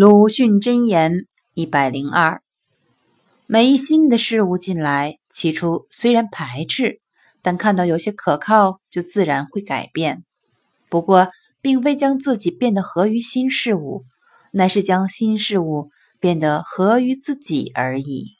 鲁迅箴言一百零二：每一新的事物进来，起初虽然排斥，但看到有些可靠，就自然会改变。不过，并非将自己变得合于新事物，乃是将新事物变得合于自己而已。